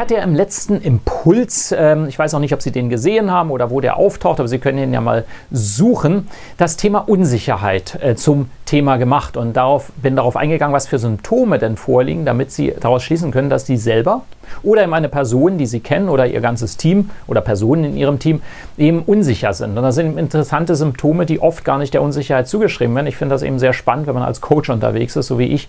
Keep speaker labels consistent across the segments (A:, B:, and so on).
A: Hatte ja im letzten Impuls, ähm, ich weiß auch nicht, ob Sie den gesehen haben oder wo der auftaucht, aber Sie können ihn ja mal suchen, das Thema Unsicherheit äh, zum Thema gemacht und darauf, bin darauf eingegangen, was für Symptome denn vorliegen, damit Sie daraus schließen können, dass Sie selber oder eben eine Person, die Sie kennen oder Ihr ganzes Team oder Personen in Ihrem Team eben unsicher sind. Und das sind interessante Symptome, die oft gar nicht der Unsicherheit zugeschrieben werden. Ich finde das eben sehr spannend, wenn man als Coach unterwegs ist, so wie ich,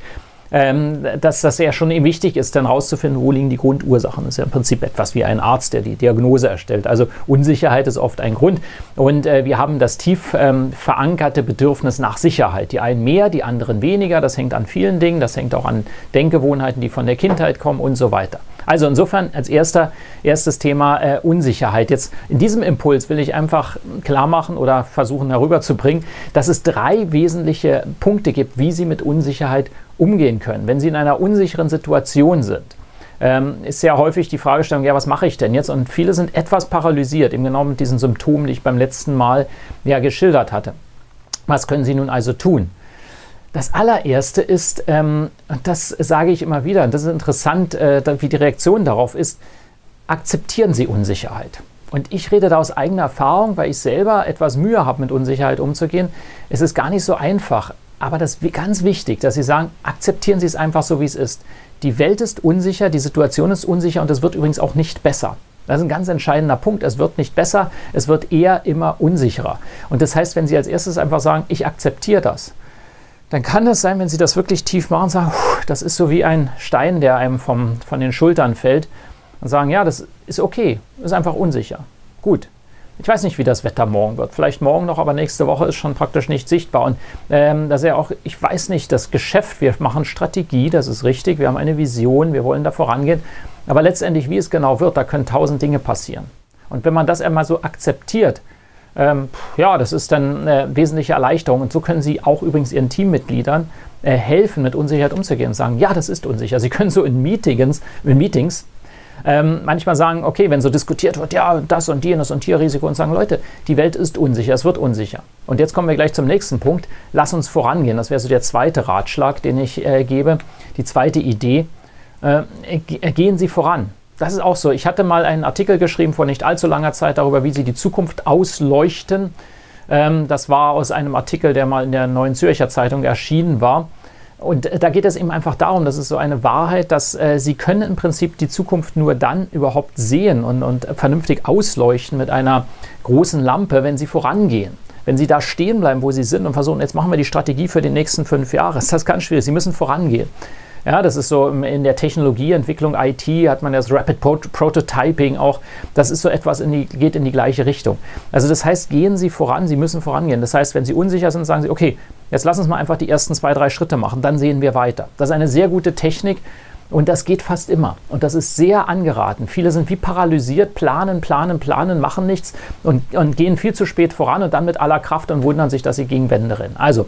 A: ähm, dass das ja schon wichtig ist, dann rauszufinden, wo liegen die Grundursachen. Das ist ja im Prinzip etwas wie ein Arzt, der die Diagnose erstellt. Also Unsicherheit ist oft ein Grund. Und äh, wir haben das tief ähm, verankerte Bedürfnis nach Sicherheit. Die einen mehr, die anderen weniger. Das hängt an vielen Dingen. Das hängt auch an Denkgewohnheiten, die von der Kindheit kommen und so weiter. Also insofern als erster, erstes Thema äh, Unsicherheit. Jetzt in diesem Impuls will ich einfach klar machen oder versuchen herüberzubringen, dass es drei wesentliche Punkte gibt, wie Sie mit Unsicherheit umgehen können. Wenn Sie in einer unsicheren Situation sind, ähm, ist sehr häufig die Fragestellung, ja, was mache ich denn jetzt? Und viele sind etwas paralysiert, eben genau mit diesen Symptomen, die ich beim letzten Mal ja geschildert hatte. Was können Sie nun also tun? Das allererste ist, ähm, und das sage ich immer wieder, und das ist interessant, äh, wie die Reaktion darauf ist, akzeptieren Sie Unsicherheit. Und ich rede da aus eigener Erfahrung, weil ich selber etwas Mühe habe, mit Unsicherheit umzugehen. Es ist gar nicht so einfach. Aber das ist ganz wichtig, dass Sie sagen, akzeptieren Sie es einfach so, wie es ist. Die Welt ist unsicher, die Situation ist unsicher und es wird übrigens auch nicht besser. Das ist ein ganz entscheidender Punkt. Es wird nicht besser, es wird eher immer unsicherer. Und das heißt, wenn Sie als erstes einfach sagen, ich akzeptiere das, dann kann das sein, wenn Sie das wirklich tief machen und sagen, das ist so wie ein Stein, der einem vom, von den Schultern fällt und sagen, ja, das ist okay, ist einfach unsicher. Gut. Ich weiß nicht, wie das Wetter morgen wird. Vielleicht morgen noch, aber nächste Woche ist schon praktisch nicht sichtbar. Und ähm, das ist ja auch, ich weiß nicht, das Geschäft, wir machen Strategie, das ist richtig, wir haben eine Vision, wir wollen da vorangehen. Aber letztendlich, wie es genau wird, da können tausend Dinge passieren. Und wenn man das einmal so akzeptiert, ähm, ja, das ist dann eine wesentliche Erleichterung. Und so können Sie auch übrigens Ihren Teammitgliedern äh, helfen, mit Unsicherheit umzugehen und sagen, ja, das ist unsicher. Sie können so in Meetings, in Meetings ähm, manchmal sagen, okay, wenn so diskutiert wird, ja, das und jenes und Tierrisiko und sagen, Leute, die Welt ist unsicher, es wird unsicher. Und jetzt kommen wir gleich zum nächsten Punkt. Lass uns vorangehen. Das wäre so der zweite Ratschlag, den ich äh, gebe. Die zweite Idee. Äh, gehen Sie voran das ist auch so. Ich hatte mal einen Artikel geschrieben vor nicht allzu langer Zeit darüber, wie sie die Zukunft ausleuchten. Ähm, das war aus einem Artikel, der mal in der Neuen Zürcher Zeitung erschienen war. Und da geht es eben einfach darum, das ist so eine Wahrheit, dass äh, Sie können im Prinzip die Zukunft nur dann überhaupt sehen und, und vernünftig ausleuchten mit einer großen Lampe, wenn Sie vorangehen. Wenn Sie da stehen bleiben, wo Sie sind und versuchen, jetzt machen wir die Strategie für die nächsten fünf Jahre, ist das ganz schwierig. Sie müssen vorangehen. Ja, das ist so in der Technologieentwicklung IT hat man das Rapid Prototyping auch. Das ist so etwas, in die, geht in die gleiche Richtung. Also das heißt, gehen Sie voran, Sie müssen vorangehen. Das heißt, wenn Sie unsicher sind, sagen Sie, okay, jetzt lass uns mal einfach die ersten zwei, drei Schritte machen, dann sehen wir weiter. Das ist eine sehr gute Technik. Und das geht fast immer. Und das ist sehr angeraten. Viele sind wie paralysiert, planen, planen, planen, machen nichts und, und gehen viel zu spät voran und dann mit aller Kraft und wundern sich, dass sie gegen Wände rennen. Also,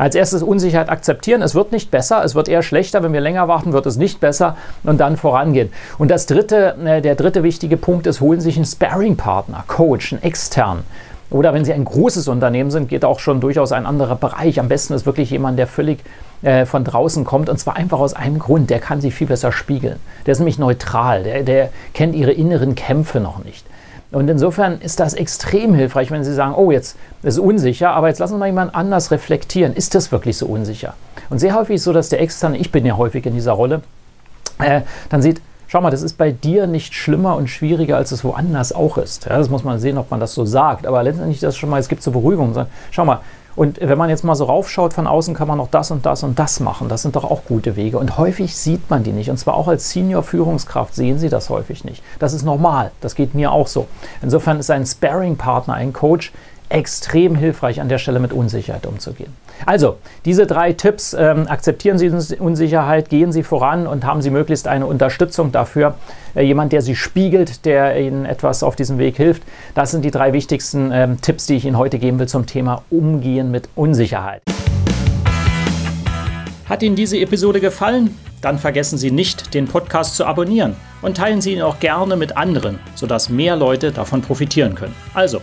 A: als erstes Unsicherheit akzeptieren. Es wird nicht besser, es wird eher schlechter. Wenn wir länger warten, wird es nicht besser und dann vorangehen. Und das dritte, äh, der dritte wichtige Punkt ist, holen sich einen Sparring-Partner, Coach, einen externen. Oder wenn Sie ein großes Unternehmen sind, geht auch schon durchaus ein anderer Bereich. Am besten ist wirklich jemand, der völlig äh, von draußen kommt. Und zwar einfach aus einem Grund, der kann Sie viel besser spiegeln. Der ist nämlich neutral, der, der kennt Ihre inneren Kämpfe noch nicht. Und insofern ist das extrem hilfreich, wenn Sie sagen, oh, jetzt ist es unsicher, aber jetzt lassen wir mal jemand anders reflektieren. Ist das wirklich so unsicher? Und sehr häufig ist es so, dass der Externe, ich bin ja häufig in dieser Rolle, äh, dann sieht, schau mal, das ist bei dir nicht schlimmer und schwieriger, als es woanders auch ist. Ja, das muss man sehen, ob man das so sagt. Aber letztendlich das schon mal, es gibt so Beruhigung. Schau mal, und wenn man jetzt mal so raufschaut von außen, kann man noch das und das und das machen. Das sind doch auch gute Wege. Und häufig sieht man die nicht. Und zwar auch als Senior-Führungskraft sehen Sie das häufig nicht. Das ist normal. Das geht mir auch so. Insofern ist ein Sparring-Partner, ein Coach, extrem hilfreich, an der Stelle mit Unsicherheit umzugehen. Also, diese drei Tipps, ähm, akzeptieren Sie Unsicherheit, gehen Sie voran und haben Sie möglichst eine Unterstützung dafür. Äh, jemand, der Sie spiegelt, der Ihnen etwas auf diesem Weg hilft. Das sind die drei wichtigsten ähm, Tipps, die ich Ihnen heute geben will zum Thema Umgehen mit Unsicherheit. Hat Ihnen diese Episode gefallen? Dann vergessen Sie nicht, den Podcast zu abonnieren und teilen Sie ihn auch gerne mit anderen, sodass mehr Leute davon profitieren können. Also,